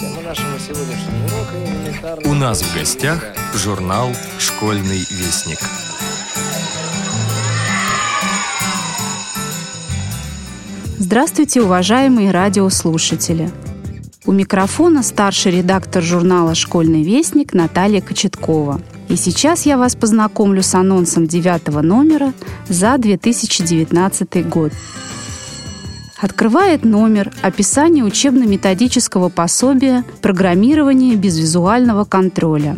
Тема нашего сегодняшнего урока элементарная... У нас в гостях журнал «Школьный вестник». Здравствуйте, уважаемые радиослушатели! У микрофона старший редактор журнала «Школьный вестник» Наталья Кочеткова. И сейчас я вас познакомлю с анонсом девятого номера за 2019 год. Открывает номер описание учебно-методического пособия «Программирование без визуального контроля».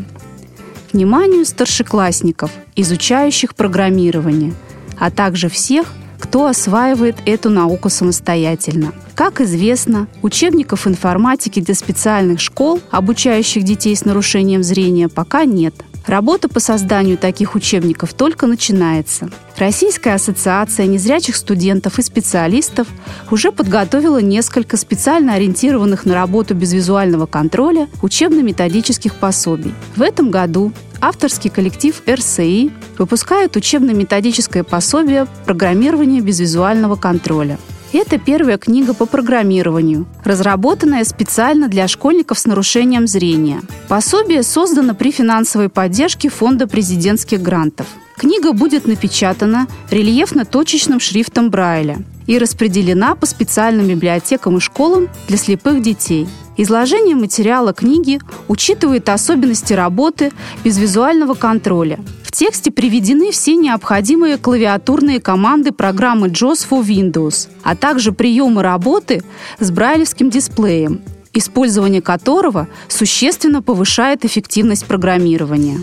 Вниманию старшеклассников, изучающих программирование, а также всех, кто осваивает эту науку самостоятельно. Как известно, учебников информатики для специальных школ, обучающих детей с нарушением зрения, пока нет – Работа по созданию таких учебников только начинается. Российская ассоциация незрячих студентов и специалистов уже подготовила несколько специально ориентированных на работу без визуального контроля учебно-методических пособий. В этом году авторский коллектив РСИ выпускает учебно-методическое пособие «Программирование без визуального контроля». Это первая книга по программированию, разработанная специально для школьников с нарушением зрения. Пособие создано при финансовой поддержке Фонда президентских грантов. Книга будет напечатана рельефно-точечным шрифтом Брайля и распределена по специальным библиотекам и школам для слепых детей. Изложение материала книги учитывает особенности работы без визуального контроля – в тексте приведены все необходимые клавиатурные команды программы JOS for Windows, а также приемы работы с брайлевским дисплеем, использование которого существенно повышает эффективность программирования.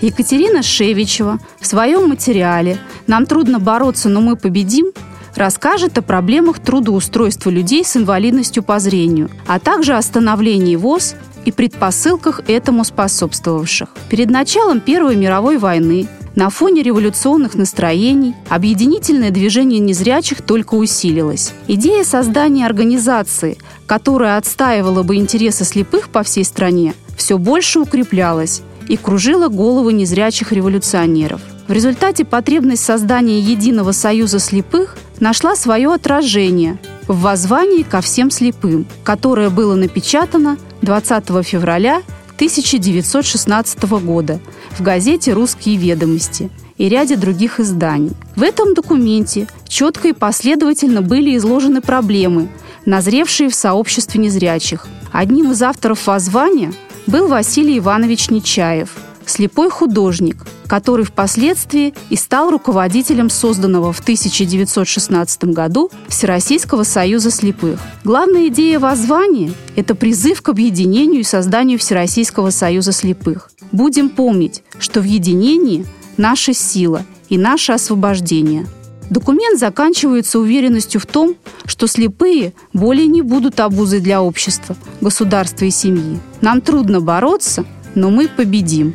Екатерина Шевичева в своем материале «Нам трудно бороться, но мы победим» расскажет о проблемах трудоустройства людей с инвалидностью по зрению, а также о становлении ВОЗ и предпосылках этому способствовавших. Перед началом Первой мировой войны на фоне революционных настроений объединительное движение незрячих только усилилось. Идея создания организации, которая отстаивала бы интересы слепых по всей стране, все больше укреплялась и кружила головы незрячих революционеров. В результате потребность создания единого союза слепых нашла свое отражение в воззвании ко всем слепым, которое было напечатано 20 февраля 1916 года в газете «Русские ведомости» и ряде других изданий. В этом документе четко и последовательно были изложены проблемы, назревшие в сообществе незрячих. Одним из авторов воззвания был Василий Иванович Нечаев – слепой художник, который впоследствии и стал руководителем созданного в 1916 году Всероссийского союза слепых. Главная идея воззвания – это призыв к объединению и созданию Всероссийского союза слепых. Будем помнить, что в единении наша сила и наше освобождение. Документ заканчивается уверенностью в том, что слепые более не будут обузой для общества, государства и семьи. Нам трудно бороться, но мы победим.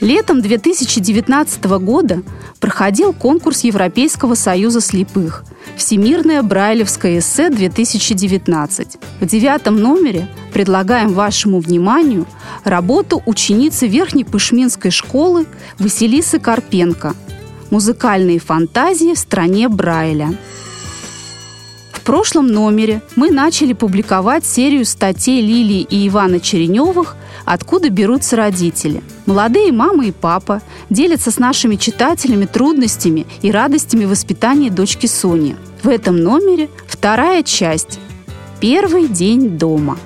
Летом 2019 года проходил конкурс Европейского союза слепых «Всемирное Брайлевское эссе-2019». В девятом номере предлагаем вашему вниманию работу ученицы Верхней Пышминской школы Василисы Карпенко «Музыкальные фантазии в стране Брайля». В прошлом номере мы начали публиковать серию статей Лилии и Ивана Череневых откуда берутся родители. Молодые мама и папа делятся с нашими читателями трудностями и радостями воспитания дочки Сони. В этом номере вторая часть. Первый день дома.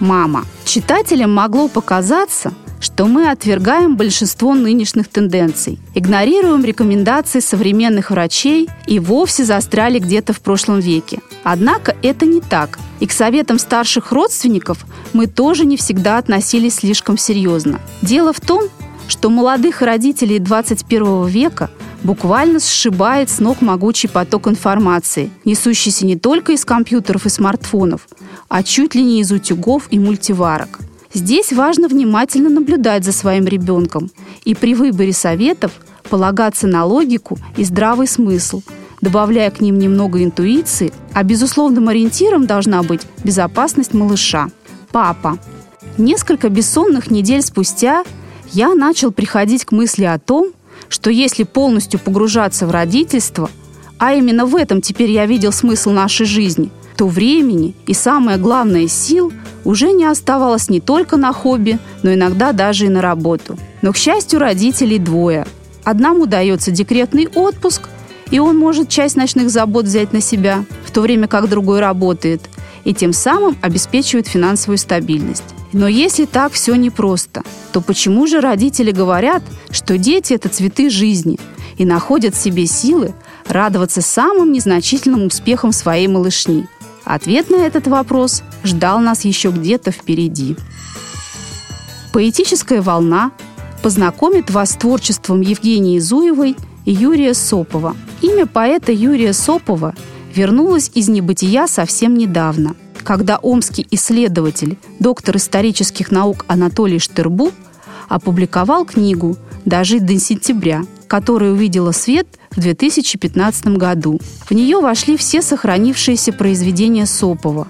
Мама. Читателям могло показаться, что мы отвергаем большинство нынешних тенденций, игнорируем рекомендации современных врачей и вовсе застряли где-то в прошлом веке. Однако это не так, и к советам старших родственников мы тоже не всегда относились слишком серьезно. Дело в том, что молодых родителей 21 века буквально сшибает с ног могучий поток информации, несущийся не только из компьютеров и смартфонов, а чуть ли не из утюгов и мультиварок. Здесь важно внимательно наблюдать за своим ребенком и при выборе советов полагаться на логику и здравый смысл – добавляя к ним немного интуиции, а безусловным ориентиром должна быть безопасность малыша. Папа. Несколько бессонных недель спустя я начал приходить к мысли о том, что если полностью погружаться в родительство, а именно в этом теперь я видел смысл нашей жизни, то времени и, самое главное, сил уже не оставалось не только на хобби, но иногда даже и на работу. Но, к счастью, родителей двое. Одному дается декретный отпуск, и он может часть ночных забот взять на себя, в то время как другой работает, и тем самым обеспечивает финансовую стабильность. Но если так все непросто, то почему же родители говорят, что дети – это цветы жизни и находят в себе силы радоваться самым незначительным успехам своей малышни? Ответ на этот вопрос ждал нас еще где-то впереди. Поэтическая волна познакомит вас с творчеством Евгении Зуевой и Юрия Сопова. Имя поэта Юрия Сопова вернулось из небытия совсем недавно, когда омский исследователь, доктор исторических наук Анатолий Штербу опубликовал книгу «Дожить до сентября», которая увидела свет в 2015 году. В нее вошли все сохранившиеся произведения Сопова,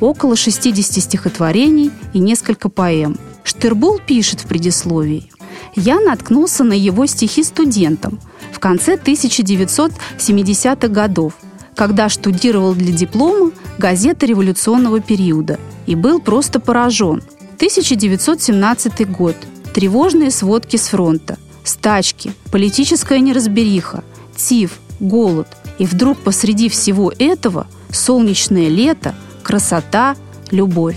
около 60 стихотворений и несколько поэм. Штербул пишет в предисловии. «Я наткнулся на его стихи студентам в конце 1970-х годов, когда штудировал для диплома газеты революционного периода и был просто поражен. 1917 год. Тревожные сводки с фронта стачки, политическая неразбериха, тиф, голод. И вдруг посреди всего этого солнечное лето, красота, любовь.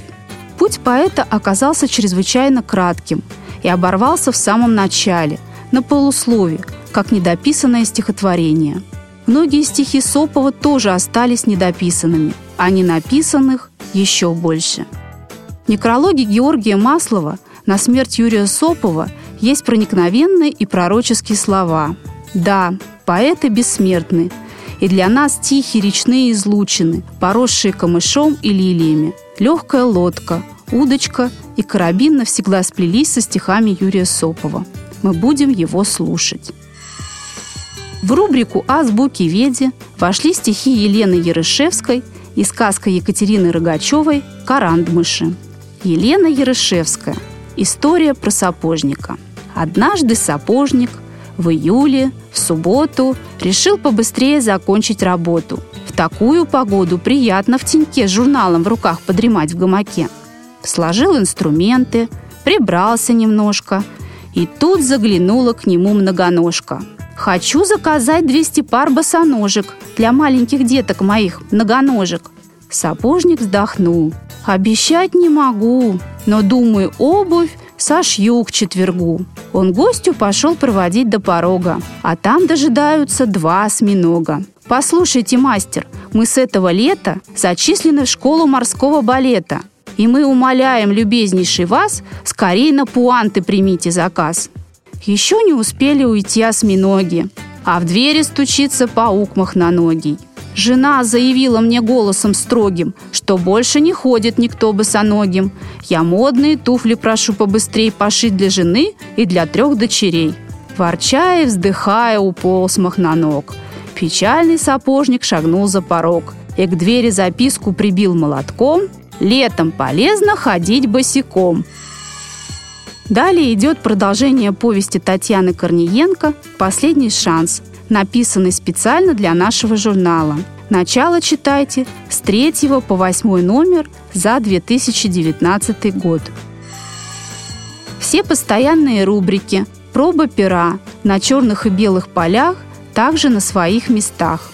Путь поэта оказался чрезвычайно кратким и оборвался в самом начале, на полуслове, как недописанное стихотворение. Многие стихи Сопова тоже остались недописанными, а ненаписанных еще больше. В некрологе Георгия Маслова на смерть Юрия Сопова есть проникновенные и пророческие слова. Да, поэты бессмертны, и для нас тихие речные излучины, поросшие камышом и лилиями. Легкая лодка, удочка и карабин навсегда сплелись со стихами Юрия Сопова. Мы будем его слушать. В рубрику «Азбуки Веди» вошли стихи Елены Ярышевской и сказка Екатерины Рогачевой «Карандмыши». Елена Ярышевская. История про сапожника – Однажды сапожник в июле, в субботу, решил побыстрее закончить работу. В такую погоду приятно в теньке с журналом в руках подремать в гамаке. Сложил инструменты, прибрался немножко, и тут заглянула к нему многоножка. «Хочу заказать 200 пар босоножек для маленьких деток моих, многоножек». Сапожник вздохнул. «Обещать не могу, но, думаю, обувь сошью к четвергу. Он гостю пошел проводить до порога, а там дожидаются два осьминога. «Послушайте, мастер, мы с этого лета зачислены в школу морского балета, и мы умоляем, любезнейший вас, скорее на пуанты примите заказ». Еще не успели уйти осьминоги, а в двери стучится паук махноногий. Жена заявила мне голосом строгим, что больше не ходит никто босоногим. Я модные туфли прошу побыстрей пошить для жены и для трех дочерей. Ворчая и вздыхая, уполз махноног. Печальный сапожник шагнул за порог и к двери записку прибил молотком «Летом полезно ходить босиком». Далее идет продолжение повести Татьяны Корниенко «Последний шанс», написанный специально для нашего журнала. Начало читайте с 3 по 8 номер за 2019 год. Все постоянные рубрики «Проба пера» на черных и белых полях также на своих местах.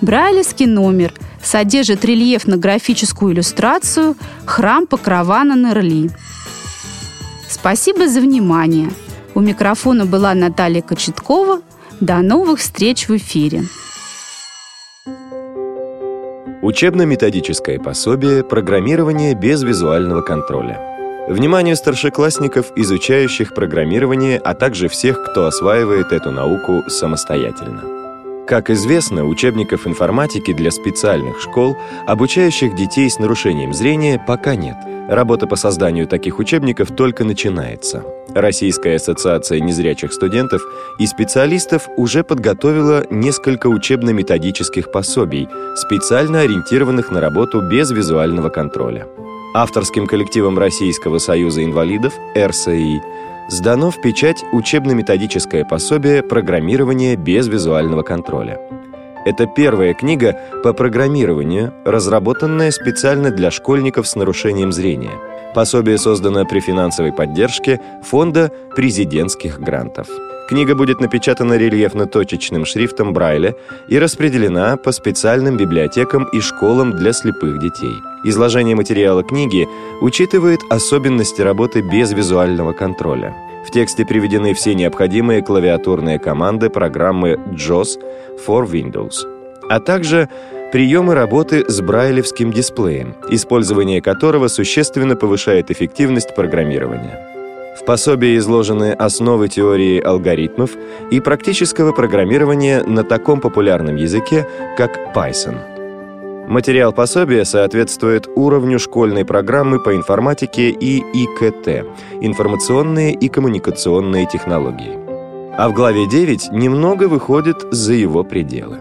Брайлевский номер содержит рельефно-графическую иллюстрацию «Храм Покрова на Нерли». Спасибо за внимание! У микрофона была Наталья Кочеткова. До новых встреч в эфире. Учебно-методическое пособие «Программирование без визуального контроля». Внимание старшеклассников, изучающих программирование, а также всех, кто осваивает эту науку самостоятельно. Как известно, учебников информатики для специальных школ, обучающих детей с нарушением зрения, пока нет. Работа по созданию таких учебников только начинается. Российская ассоциация незрячих студентов и специалистов уже подготовила несколько учебно-методических пособий, специально ориентированных на работу без визуального контроля. Авторским коллективом Российского союза инвалидов РСИ сдано в печать учебно-методическое пособие «Программирование без визуального контроля». Это первая книга по программированию, разработанная специально для школьников с нарушением зрения. Пособие создано при финансовой поддержке Фонда президентских грантов. Книга будет напечатана рельефно-точечным шрифтом Брайля и распределена по специальным библиотекам и школам для слепых детей. Изложение материала книги учитывает особенности работы без визуального контроля. В тексте приведены все необходимые клавиатурные команды программы JOS for Windows, а также приемы работы с брайлевским дисплеем, использование которого существенно повышает эффективность программирования. В пособии изложены основы теории алгоритмов и практического программирования на таком популярном языке, как Python. Материал пособия соответствует уровню школьной программы по информатике и ИКТ – информационные и коммуникационные технологии. А в главе 9 немного выходит за его пределы.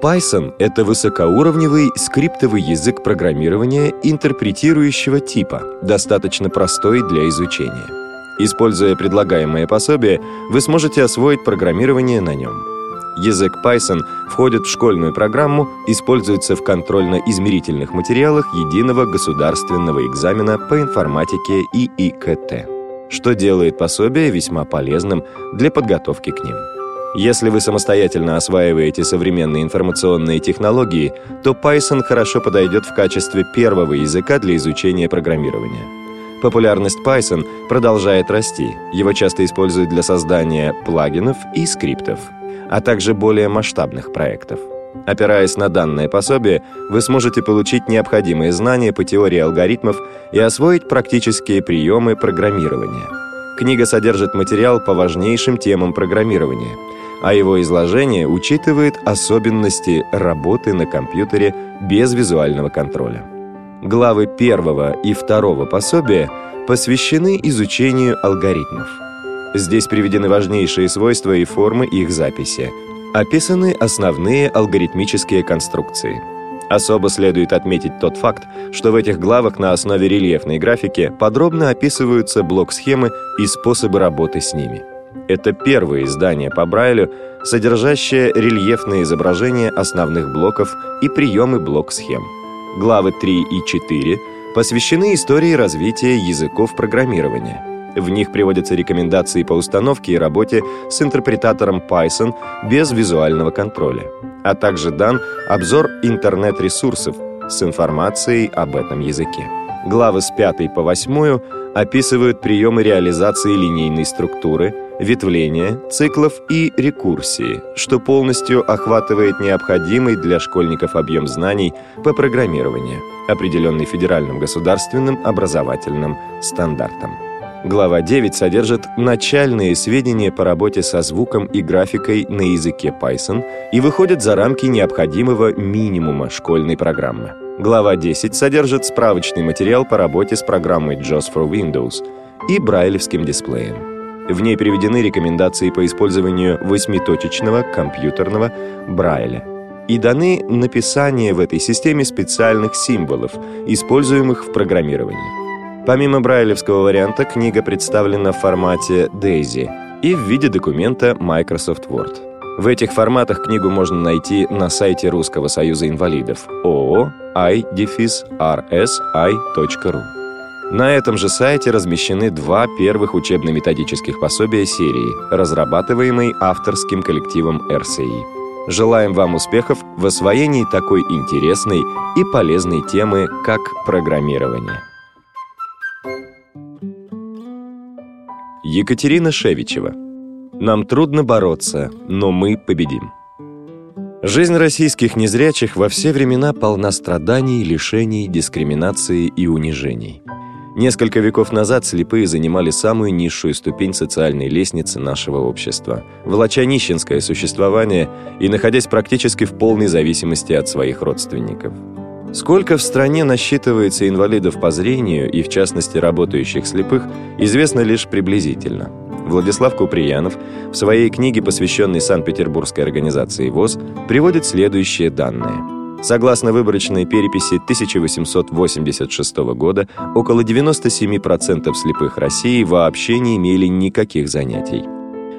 Python — это высокоуровневый скриптовый язык программирования интерпретирующего типа, достаточно простой для изучения. Используя предлагаемое пособие, вы сможете освоить программирование на нем. Язык Python входит в школьную программу, используется в контрольно-измерительных материалах единого государственного экзамена по информатике и ИКТ, что делает пособие весьма полезным для подготовки к ним. Если вы самостоятельно осваиваете современные информационные технологии, то Python хорошо подойдет в качестве первого языка для изучения программирования. Популярность Python продолжает расти. Его часто используют для создания плагинов и скриптов, а также более масштабных проектов. Опираясь на данное пособие, вы сможете получить необходимые знания по теории алгоритмов и освоить практические приемы программирования. Книга содержит материал по важнейшим темам программирования, а его изложение учитывает особенности работы на компьютере без визуального контроля. Главы первого и второго пособия посвящены изучению алгоритмов. Здесь приведены важнейшие свойства и формы их записи. Описаны основные алгоритмические конструкции. Особо следует отметить тот факт, что в этих главах на основе рельефной графики подробно описываются блок-схемы и способы работы с ними. Это первое издание по Брайлю, содержащее рельефные изображения основных блоков и приемы блок-схем. Главы 3 и 4 посвящены истории развития языков программирования. В них приводятся рекомендации по установке и работе с интерпретатором Python без визуального контроля, а также дан обзор интернет-ресурсов с информацией об этом языке. Главы с 5 по 8 описывают приемы реализации линейной структуры, ветвления, циклов и рекурсии, что полностью охватывает необходимый для школьников объем знаний по программированию, определенный федеральным государственным образовательным стандартом. Глава 9 содержит начальные сведения по работе со звуком и графикой на языке Python и выходит за рамки необходимого минимума школьной программы. Глава 10 содержит справочный материал по работе с программой JAWS for Windows и брайлевским дисплеем. В ней приведены рекомендации по использованию восьмиточечного компьютерного Брайля и даны написание в этой системе специальных символов, используемых в программировании. Помимо брайлевского варианта, книга представлена в формате DAISY и в виде документа Microsoft Word. В этих форматах книгу можно найти на сайте Русского союза инвалидов ООО i-rs-i.ru. На этом же сайте размещены два первых учебно-методических пособия серии, разрабатываемой авторским коллективом РСИ. Желаем вам успехов в освоении такой интересной и полезной темы, как программирование. Екатерина Шевичева. Нам трудно бороться, но мы победим. Жизнь российских незрячих во все времена полна страданий, лишений, дискриминации и унижений. Несколько веков назад слепые занимали самую низшую ступень социальной лестницы нашего общества, волоча нищенское существование и находясь практически в полной зависимости от своих родственников. Сколько в стране насчитывается инвалидов по зрению и, в частности, работающих слепых, известно лишь приблизительно. Владислав Куприянов в своей книге, посвященной Санкт-Петербургской организации ВОЗ, приводит следующие данные – Согласно выборочной переписи 1886 года, около 97% слепых России вообще не имели никаких занятий.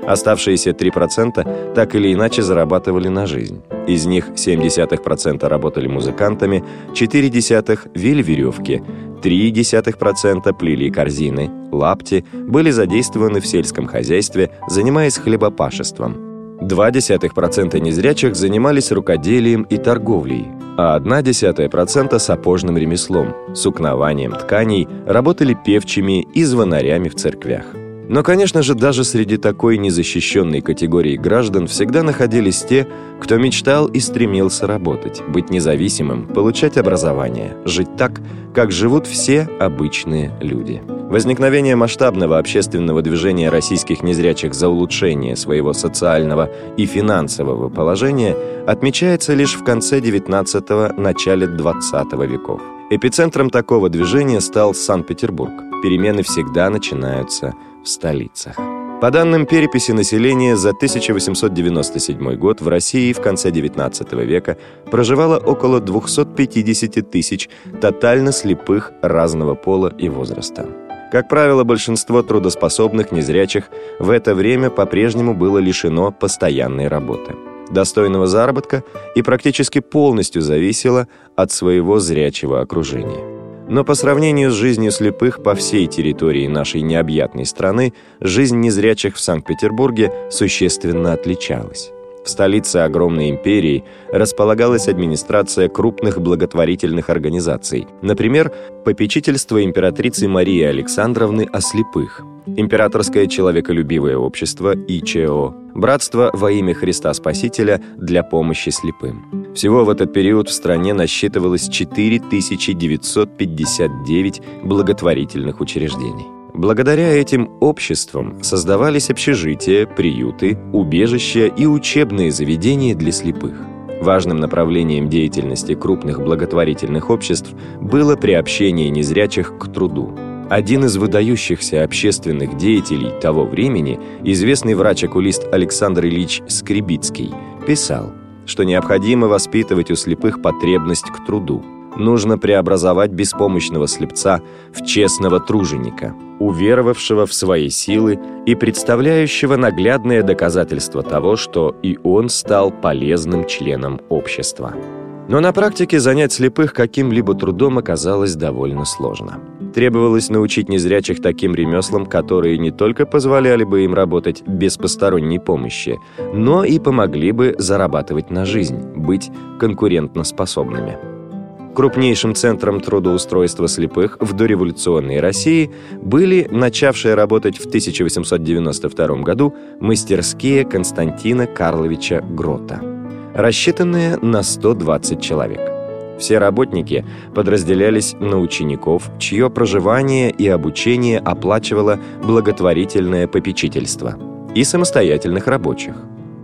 Оставшиеся 3% так или иначе зарабатывали на жизнь. Из них 0,7% работали музыкантами, 0,4% вели веревки, 0,3% плели корзины, лапти, были задействованы в сельском хозяйстве, занимаясь хлебопашеством. 0,2% незрячих занимались рукоделием и торговлей, а 0,1% сапожным ремеслом, сукнованием тканей, работали певчими и звонарями в церквях. Но, конечно же, даже среди такой незащищенной категории граждан всегда находились те, кто мечтал и стремился работать, быть независимым, получать образование, жить так, как живут все обычные люди. Возникновение масштабного общественного движения российских незрячих за улучшение своего социального и финансового положения отмечается лишь в конце XIX – начале XX веков. Эпицентром такого движения стал Санкт-Петербург. Перемены всегда начинаются в столицах. По данным переписи населения за 1897 год в России в конце XIX века проживало около 250 тысяч тотально слепых разного пола и возраста. Как правило, большинство трудоспособных незрячих в это время по-прежнему было лишено постоянной работы, достойного заработка и практически полностью зависело от своего зрячего окружения. Но по сравнению с жизнью слепых по всей территории нашей необъятной страны, жизнь незрячих в Санкт-Петербурге существенно отличалась. В столице огромной империи располагалась администрация крупных благотворительных организаций, например, попечительство императрицы Марии Александровны о слепых, Императорское человеколюбивое общество ИЧО, Братство во имя Христа Спасителя для помощи слепым. Всего в этот период в стране насчитывалось 4959 благотворительных учреждений. Благодаря этим обществам создавались общежития, приюты, убежища и учебные заведения для слепых. Важным направлением деятельности крупных благотворительных обществ было приобщение незрячих к труду. Один из выдающихся общественных деятелей того времени, известный врач-окулист Александр Ильич Скребицкий, писал, что необходимо воспитывать у слепых потребность к труду. Нужно преобразовать беспомощного слепца в честного труженика, уверовавшего в свои силы и представляющего наглядное доказательство того, что и он стал полезным членом общества. Но на практике занять слепых каким-либо трудом оказалось довольно сложно. Требовалось научить незрячих таким ремеслам, которые не только позволяли бы им работать без посторонней помощи, но и помогли бы зарабатывать на жизнь, быть конкурентноспособными. Крупнейшим центром трудоустройства слепых в дореволюционной России были начавшие работать в 1892 году мастерские Константина Карловича Грота, рассчитанные на 120 человек. Все работники подразделялись на учеников, чье проживание и обучение оплачивало благотворительное попечительство, и самостоятельных рабочих.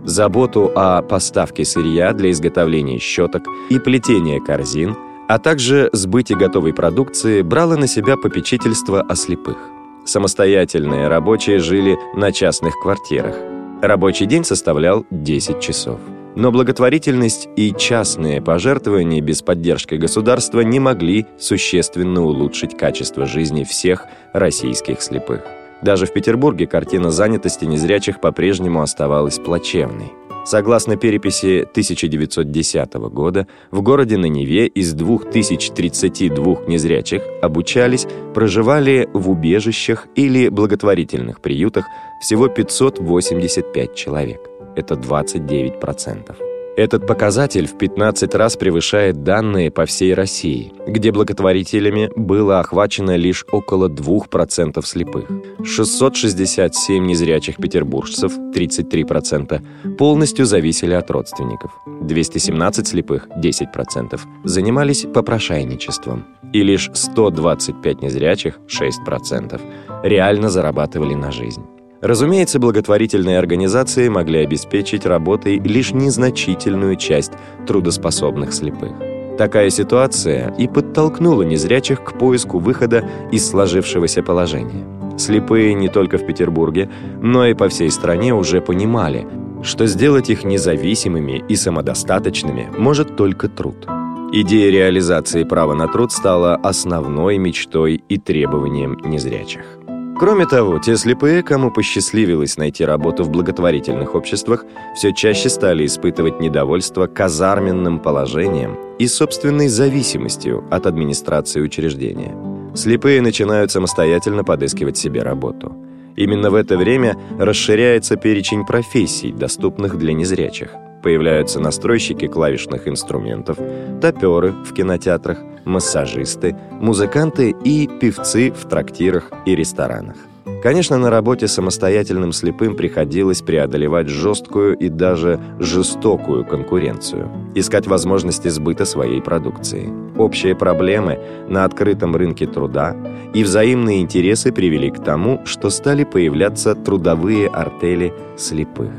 Заботу о поставке сырья для изготовления щеток и плетения корзин, а также сбыте готовой продукции брало на себя попечительство о слепых. Самостоятельные рабочие жили на частных квартирах. Рабочий день составлял 10 часов. Но благотворительность и частные пожертвования без поддержки государства не могли существенно улучшить качество жизни всех российских слепых. Даже в Петербурге картина занятости незрячих по-прежнему оставалась плачевной. Согласно переписи 1910 года, в городе на Неве из 2032 незрячих обучались, проживали в убежищах или благотворительных приютах всего 585 человек это 29%. Этот показатель в 15 раз превышает данные по всей России, где благотворителями было охвачено лишь около 2% слепых. 667 незрячих петербуржцев, 33%, полностью зависели от родственников. 217 слепых, 10%, занимались попрошайничеством. И лишь 125 незрячих, 6%, реально зарабатывали на жизнь. Разумеется, благотворительные организации могли обеспечить работой лишь незначительную часть трудоспособных слепых. Такая ситуация и подтолкнула незрячих к поиску выхода из сложившегося положения. Слепые не только в Петербурге, но и по всей стране уже понимали, что сделать их независимыми и самодостаточными может только труд. Идея реализации права на труд стала основной мечтой и требованием незрячих. Кроме того, те слепые, кому посчастливилось найти работу в благотворительных обществах, все чаще стали испытывать недовольство казарменным положением и собственной зависимостью от администрации учреждения. Слепые начинают самостоятельно подыскивать себе работу. Именно в это время расширяется перечень профессий, доступных для незрячих. Появляются настройщики клавишных инструментов, топеры в кинотеатрах, массажисты, музыканты и певцы в трактирах и ресторанах. Конечно, на работе самостоятельным слепым приходилось преодолевать жесткую и даже жестокую конкуренцию, искать возможности сбыта своей продукции. Общие проблемы на открытом рынке труда и взаимные интересы привели к тому, что стали появляться трудовые артели слепых.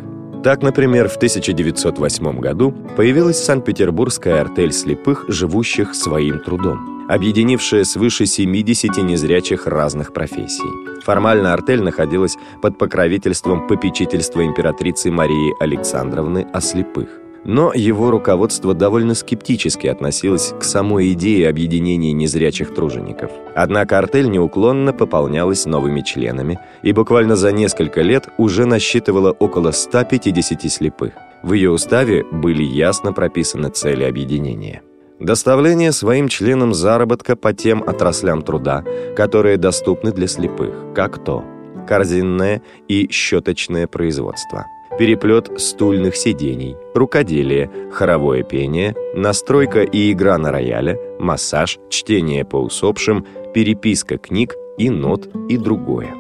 Так, например, в 1908 году появилась Санкт-Петербургская артель слепых, живущих своим трудом, объединившая свыше 70 незрячих разных профессий. Формально артель находилась под покровительством попечительства императрицы Марии Александровны о слепых. Но его руководство довольно скептически относилось к самой идее объединения незрячих тружеников. Однако артель неуклонно пополнялась новыми членами и буквально за несколько лет уже насчитывала около 150 слепых. В ее уставе были ясно прописаны цели объединения. Доставление своим членам заработка по тем отраслям труда, которые доступны для слепых, как то корзинное и щеточное производство – переплет стульных сидений, рукоделие, хоровое пение, настройка и игра на рояле, массаж, чтение по усопшим, переписка книг и нот и другое.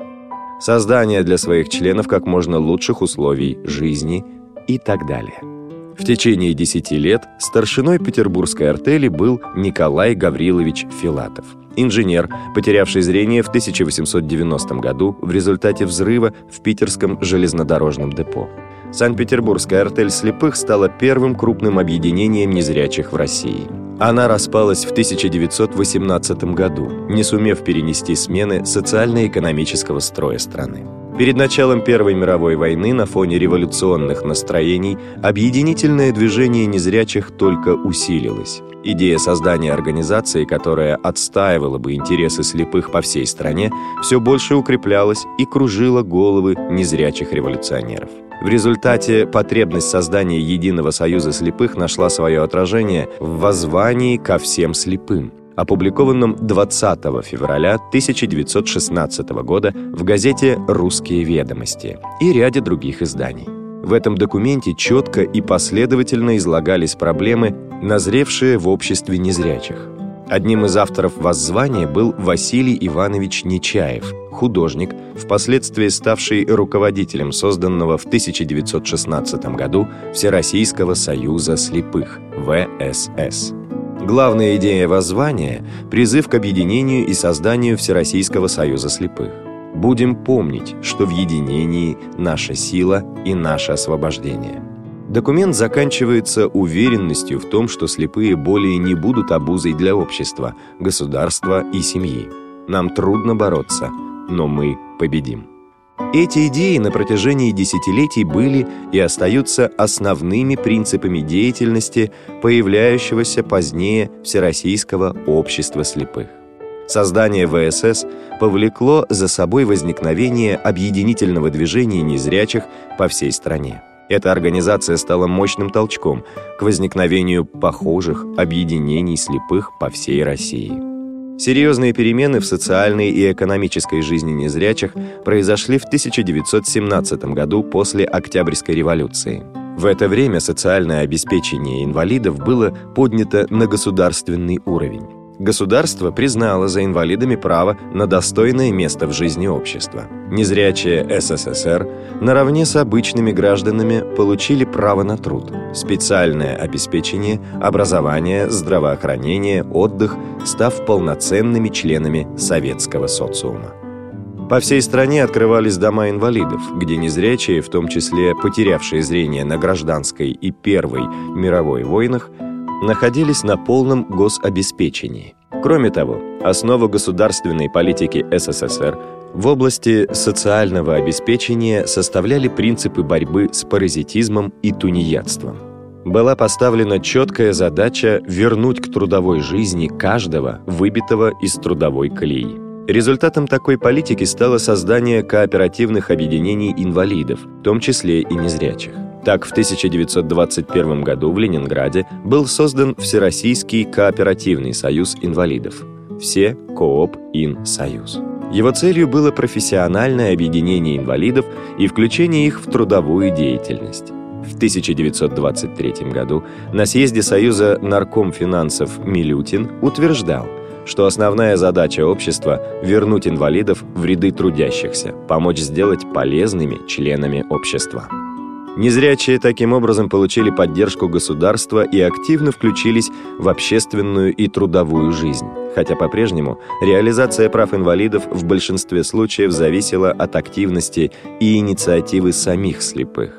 Создание для своих членов как можно лучших условий жизни и так далее. В течение 10 лет старшиной петербургской артели был Николай Гаврилович Филатов – Инженер, потерявший зрение в 1890 году в результате взрыва в питерском железнодорожном депо. Санкт-Петербургская артель слепых стала первым крупным объединением незрячих в России. Она распалась в 1918 году, не сумев перенести смены социально-экономического строя страны. Перед началом Первой мировой войны на фоне революционных настроений объединительное движение незрячих только усилилось. Идея создания организации, которая отстаивала бы интересы слепых по всей стране, все больше укреплялась и кружила головы незрячих революционеров. В результате потребность создания единого союза слепых нашла свое отражение в воззвании ко всем слепым, опубликованном 20 февраля 1916 года в газете «Русские ведомости» и ряде других изданий. В этом документе четко и последовательно излагались проблемы, назревшие в обществе незрячих. Одним из авторов воззвания был Василий Иванович Нечаев, художник, впоследствии ставший руководителем созданного в 1916 году Всероссийского союза слепых ВСС. Главная идея воззвания – призыв к объединению и созданию Всероссийского союза слепых. Будем помнить, что в единении наша сила и наше освобождение – Документ заканчивается уверенностью в том, что слепые более не будут обузой для общества, государства и семьи. Нам трудно бороться, но мы победим. Эти идеи на протяжении десятилетий были и остаются основными принципами деятельности появляющегося позднее Всероссийского общества слепых. Создание ВСС повлекло за собой возникновение объединительного движения незрячих по всей стране. Эта организация стала мощным толчком к возникновению похожих объединений слепых по всей России. Серьезные перемены в социальной и экономической жизни незрячих произошли в 1917 году после Октябрьской революции. В это время социальное обеспечение инвалидов было поднято на государственный уровень государство признало за инвалидами право на достойное место в жизни общества. Незрячие СССР наравне с обычными гражданами получили право на труд, специальное обеспечение, образование, здравоохранение, отдых, став полноценными членами советского социума. По всей стране открывались дома инвалидов, где незрячие, в том числе потерявшие зрение на гражданской и Первой мировой войнах, находились на полном гособеспечении. Кроме того, основу государственной политики СССР в области социального обеспечения составляли принципы борьбы с паразитизмом и тунеядством. Была поставлена четкая задача вернуть к трудовой жизни каждого, выбитого из трудовой колеи. Результатом такой политики стало создание кооперативных объединений инвалидов, в том числе и незрячих. Так, в 1921 году в Ленинграде был создан Всероссийский кооперативный союз инвалидов. Все Кооп Ин Союз. Его целью было профессиональное объединение инвалидов и включение их в трудовую деятельность. В 1923 году на съезде Союза нарком финансов Милютин утверждал, что основная задача общества – вернуть инвалидов в ряды трудящихся, помочь сделать полезными членами общества. Незрячие таким образом получили поддержку государства и активно включились в общественную и трудовую жизнь, хотя по-прежнему реализация прав инвалидов в большинстве случаев зависела от активности и инициативы самих слепых.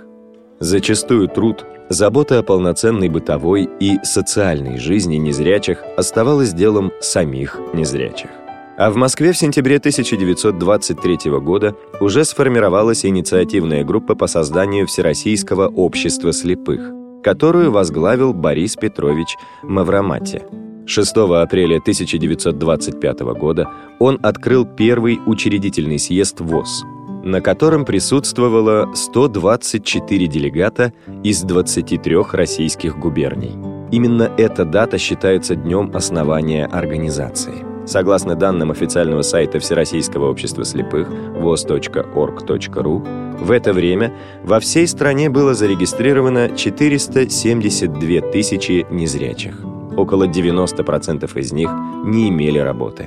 Зачастую труд, забота о полноценной бытовой и социальной жизни незрячих оставалась делом самих незрячих. А в Москве в сентябре 1923 года уже сформировалась инициативная группа по созданию Всероссийского общества слепых, которую возглавил Борис Петрович Мавромати. 6 апреля 1925 года он открыл первый учредительный съезд ВОЗ, на котором присутствовало 124 делегата из 23 российских губерний. Именно эта дата считается днем основания организации. Согласно данным официального сайта Всероссийского общества слепых voz.org.ru, в это время во всей стране было зарегистрировано 472 тысячи незрячих. Около 90% из них не имели работы.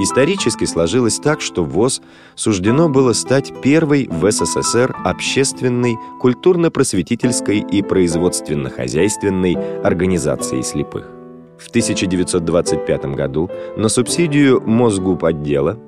Исторически сложилось так, что ВОЗ суждено было стать первой в СССР общественной, культурно-просветительской и производственно-хозяйственной организацией слепых. В 1925 году на субсидию Мосгуб отдела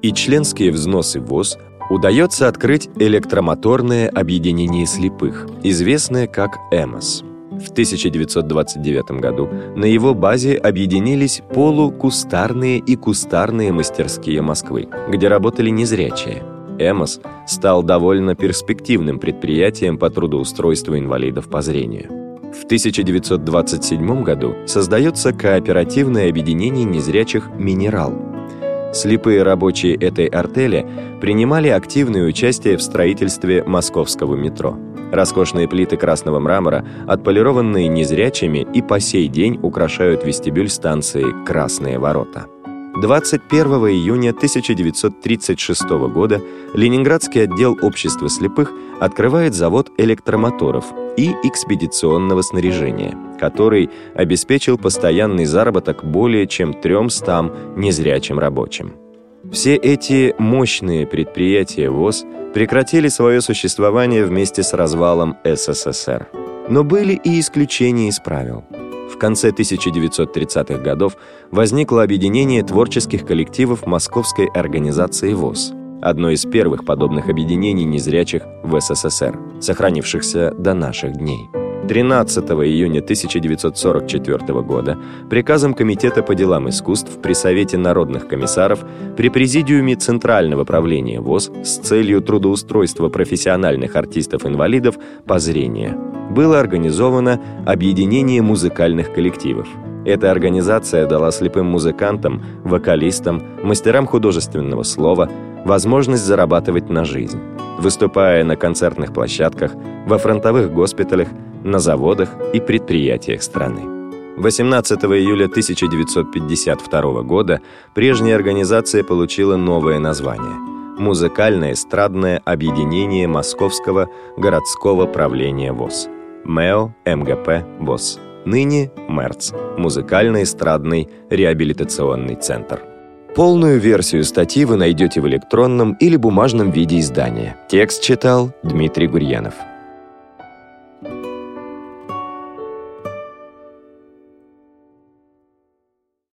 и членские взносы ВОЗ удается открыть электромоторное объединение слепых, известное как ЭМОС. В 1929 году на его базе объединились полукустарные и кустарные мастерские Москвы, где работали незрячие. ЭМОС стал довольно перспективным предприятием по трудоустройству инвалидов по зрению. В 1927 году создается кооперативное объединение незрячих «Минерал». Слепые рабочие этой артели принимали активное участие в строительстве московского метро. Роскошные плиты красного мрамора, отполированные незрячими, и по сей день украшают вестибюль станции «Красные ворота». 21 июня 1936 года Ленинградский отдел общества слепых открывает завод электромоторов и экспедиционного снаряжения, который обеспечил постоянный заработок более чем 300 незрячим рабочим. Все эти мощные предприятия ВОЗ прекратили свое существование вместе с развалом СССР. Но были и исключения из правил – в конце 1930-х годов возникло объединение творческих коллективов Московской организации ВОЗ, одно из первых подобных объединений незрячих в СССР, сохранившихся до наших дней. 13 июня 1944 года приказом Комитета по делам искусств при Совете народных комиссаров при Президиуме Центрального правления ВОЗ с целью трудоустройства профессиональных артистов-инвалидов по зрению было организовано объединение музыкальных коллективов. Эта организация дала слепым музыкантам, вокалистам, мастерам художественного слова возможность зарабатывать на жизнь, выступая на концертных площадках, во фронтовых госпиталях, на заводах и предприятиях страны. 18 июля 1952 года прежняя организация получила новое название – Музыкальное эстрадное объединение Московского городского правления ВОЗ – МЭО МГП ВОЗ. Ныне МЭРЦ – музыкально-эстрадный реабилитационный центр. Полную версию статьи вы найдете в электронном или бумажном виде издания. Текст читал Дмитрий Гурьянов.